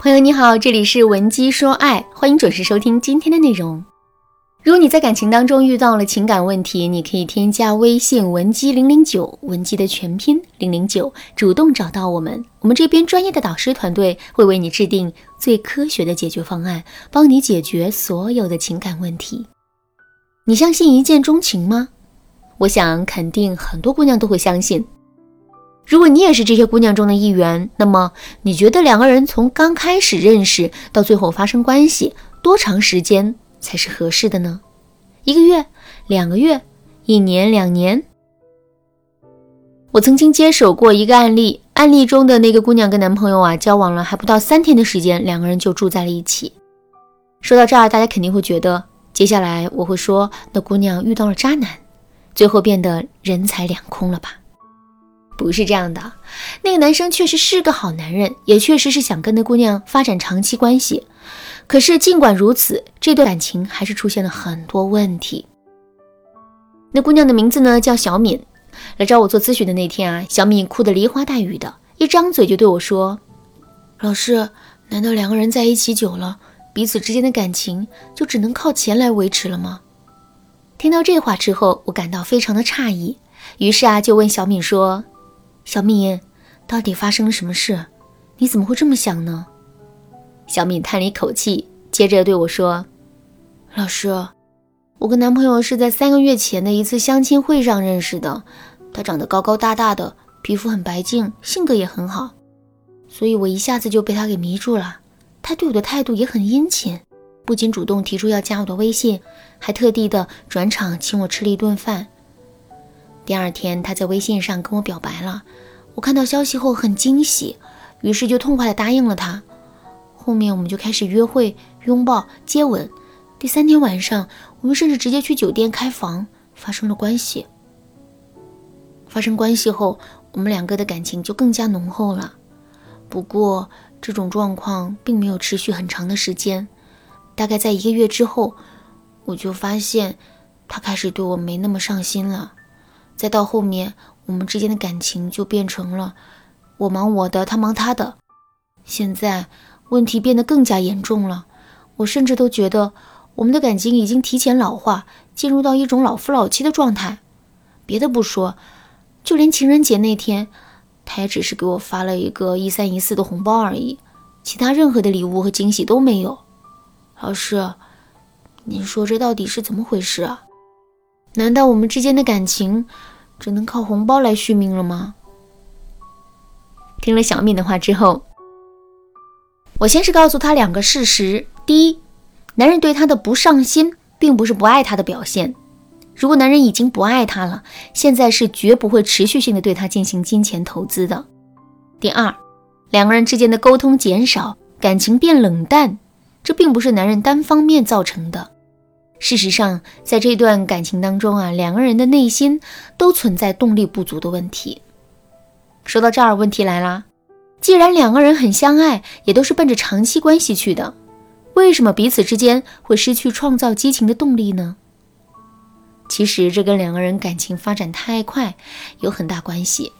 朋友你好，这里是文姬说爱，欢迎准时收听今天的内容。如果你在感情当中遇到了情感问题，你可以添加微信文姬零零九，文姬的全拼零零九，主动找到我们，我们这边专业的导师团队会为你制定最科学的解决方案，帮你解决所有的情感问题。你相信一见钟情吗？我想肯定很多姑娘都会相信。如果你也是这些姑娘中的一员，那么你觉得两个人从刚开始认识到最后发生关系，多长时间才是合适的呢？一个月、两个月、一年、两年？我曾经接手过一个案例，案例中的那个姑娘跟男朋友啊交往了还不到三天的时间，两个人就住在了一起。说到这儿，大家肯定会觉得，接下来我会说那姑娘遇到了渣男，最后变得人财两空了吧？不是这样的，那个男生确实是个好男人，也确实是想跟那姑娘发展长期关系。可是尽管如此，这段感情还是出现了很多问题。那姑娘的名字呢叫小敏，来找我做咨询的那天啊，小敏哭得梨花带雨的，一张嘴就对我说：“老师，难道两个人在一起久了，彼此之间的感情就只能靠钱来维持了吗？”听到这话之后，我感到非常的诧异，于是啊就问小敏说。小敏，到底发生了什么事？你怎么会这么想呢？小敏叹了一口气，接着对我说：“老师，我跟男朋友是在三个月前的一次相亲会上认识的。他长得高高大大的，皮肤很白净，性格也很好，所以我一下子就被他给迷住了。他对我的态度也很殷勤，不仅主动提出要加我的微信，还特地的转场请我吃了一顿饭。”第二天，他在微信上跟我表白了。我看到消息后很惊喜，于是就痛快的答应了他。后面我们就开始约会、拥抱、接吻。第三天晚上，我们甚至直接去酒店开房，发生了关系。发生关系后，我们两个的感情就更加浓厚了。不过，这种状况并没有持续很长的时间。大概在一个月之后，我就发现他开始对我没那么上心了。再到后面，我们之间的感情就变成了我忙我的，他忙他的。现在问题变得更加严重了，我甚至都觉得我们的感情已经提前老化，进入到一种老夫老妻的状态。别的不说，就连情人节那天，他也只是给我发了一个一三一四的红包而已，其他任何的礼物和惊喜都没有。老师，您说这到底是怎么回事啊？难道我们之间的感情只能靠红包来续命了吗？听了小敏的话之后，我先是告诉她两个事实：第一，男人对她的不上心，并不是不爱她的表现。如果男人已经不爱她了，现在是绝不会持续性的对她进行金钱投资的。第二，两个人之间的沟通减少，感情变冷淡，这并不是男人单方面造成的。事实上，在这段感情当中啊，两个人的内心都存在动力不足的问题。说到这儿，问题来了：既然两个人很相爱，也都是奔着长期关系去的，为什么彼此之间会失去创造激情的动力呢？其实，这跟两个人感情发展太快有很大关系。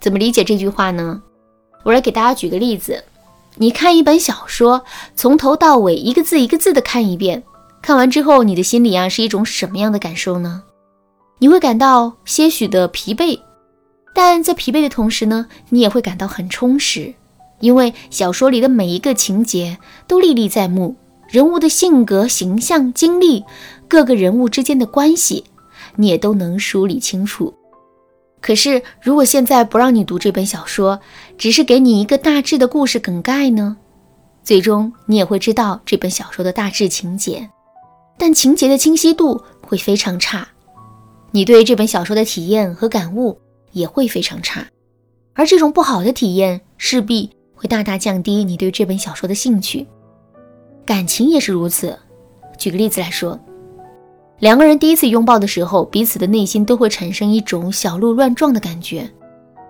怎么理解这句话呢？我来给大家举个例子：你看一本小说，从头到尾一个字一个字的看一遍。看完之后，你的心里啊是一种什么样的感受呢？你会感到些许的疲惫，但在疲惫的同时呢，你也会感到很充实，因为小说里的每一个情节都历历在目，人物的性格、形象、经历，各个人物之间的关系，你也都能梳理清楚。可是，如果现在不让你读这本小说，只是给你一个大致的故事梗概呢？最终，你也会知道这本小说的大致情节。但情节的清晰度会非常差，你对这本小说的体验和感悟也会非常差，而这种不好的体验势必会大大降低你对这本小说的兴趣。感情也是如此。举个例子来说，两个人第一次拥抱的时候，彼此的内心都会产生一种小鹿乱撞的感觉，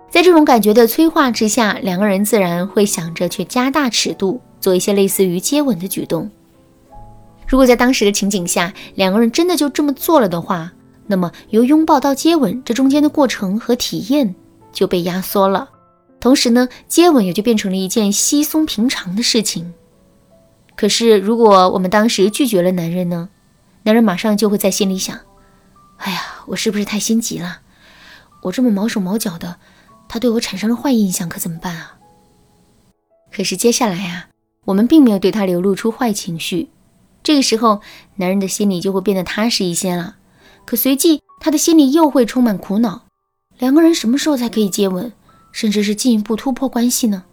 在这种感觉的催化之下，两个人自然会想着去加大尺度，做一些类似于接吻的举动。如果在当时的情景下，两个人真的就这么做了的话，那么由拥抱到接吻这中间的过程和体验就被压缩了，同时呢，接吻也就变成了一件稀松平常的事情。可是，如果我们当时拒绝了男人呢？男人马上就会在心里想：“哎呀，我是不是太心急了？我这么毛手毛脚的，他对我产生了坏印象，可怎么办啊？”可是接下来呀，我们并没有对他流露出坏情绪，这个时候，男人的心里就会变得踏实一些了。可随即，他的心里又会充满苦恼：两个人什么时候才可以接吻？甚至是进一步突破关系呢？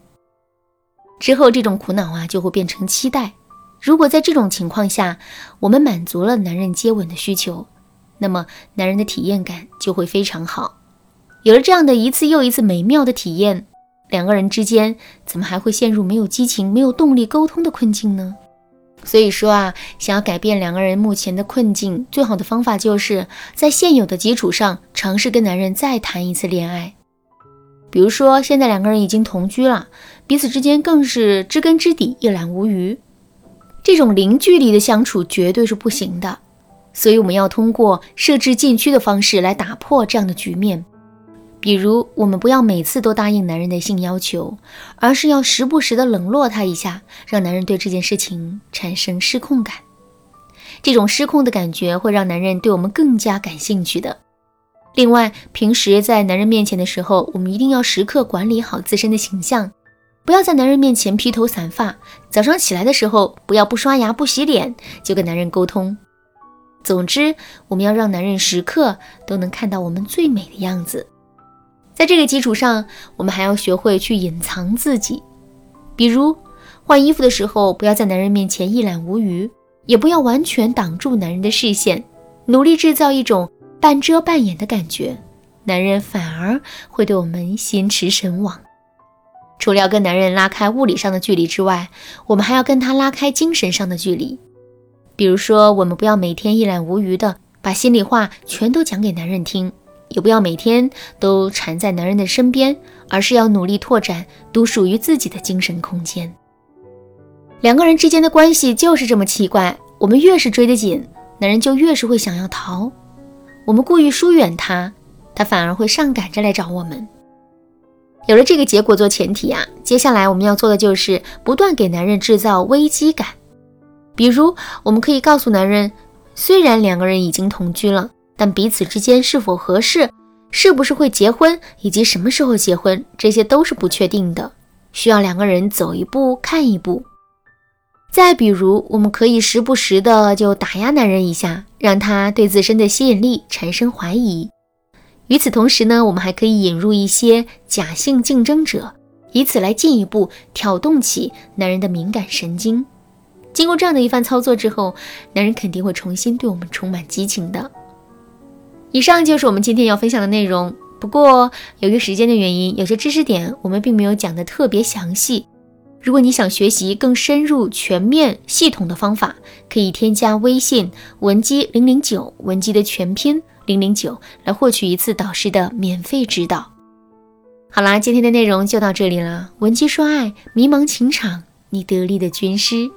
之后这种苦恼啊就会变成期待。如果在这种情况下，我们满足了男人接吻的需求，那么男人的体验感就会非常好。有了这样的一次又一次美妙的体验，两个人之间怎么还会陷入没有激情、没有动力沟通的困境呢？所以说啊，想要改变两个人目前的困境，最好的方法就是在现有的基础上尝试跟男人再谈一次恋爱。比如说，现在两个人已经同居了，彼此之间更是知根知底、一览无余。这种零距离的相处绝对是不行的，所以我们要通过设置禁区的方式来打破这样的局面。比如，我们不要每次都答应男人的性要求，而是要时不时的冷落他一下，让男人对这件事情产生失控感。这种失控的感觉会让男人对我们更加感兴趣的。另外，平时在男人面前的时候，我们一定要时刻管理好自身的形象，不要在男人面前披头散发。早上起来的时候，不要不刷牙、不洗脸就跟男人沟通。总之，我们要让男人时刻都能看到我们最美的样子。在这个基础上，我们还要学会去隐藏自己，比如换衣服的时候，不要在男人面前一览无余，也不要完全挡住男人的视线，努力制造一种。半遮半掩的感觉，男人反而会对我们心驰神往。除了要跟男人拉开物理上的距离之外，我们还要跟他拉开精神上的距离。比如说，我们不要每天一览无余的把心里话全都讲给男人听，也不要每天都缠在男人的身边，而是要努力拓展独属于自己的精神空间。两个人之间的关系就是这么奇怪，我们越是追得紧，男人就越是会想要逃。我们故意疏远他，他反而会上赶着来找我们。有了这个结果做前提啊，接下来我们要做的就是不断给男人制造危机感。比如，我们可以告诉男人，虽然两个人已经同居了，但彼此之间是否合适，是不是会结婚，以及什么时候结婚，这些都是不确定的，需要两个人走一步看一步。再比如，我们可以时不时的就打压男人一下，让他对自身的吸引力产生怀疑。与此同时呢，我们还可以引入一些假性竞争者，以此来进一步挑动起男人的敏感神经。经过这样的一番操作之后，男人肯定会重新对我们充满激情的。以上就是我们今天要分享的内容。不过，由于时间的原因，有些知识点我们并没有讲得特别详细。如果你想学习更深入、全面、系统的方法，可以添加微信文姬零零九，文姬的全拼零零九，来获取一次导师的免费指导。好啦，今天的内容就到这里了。文姬说爱，迷茫情场，你得力的军师。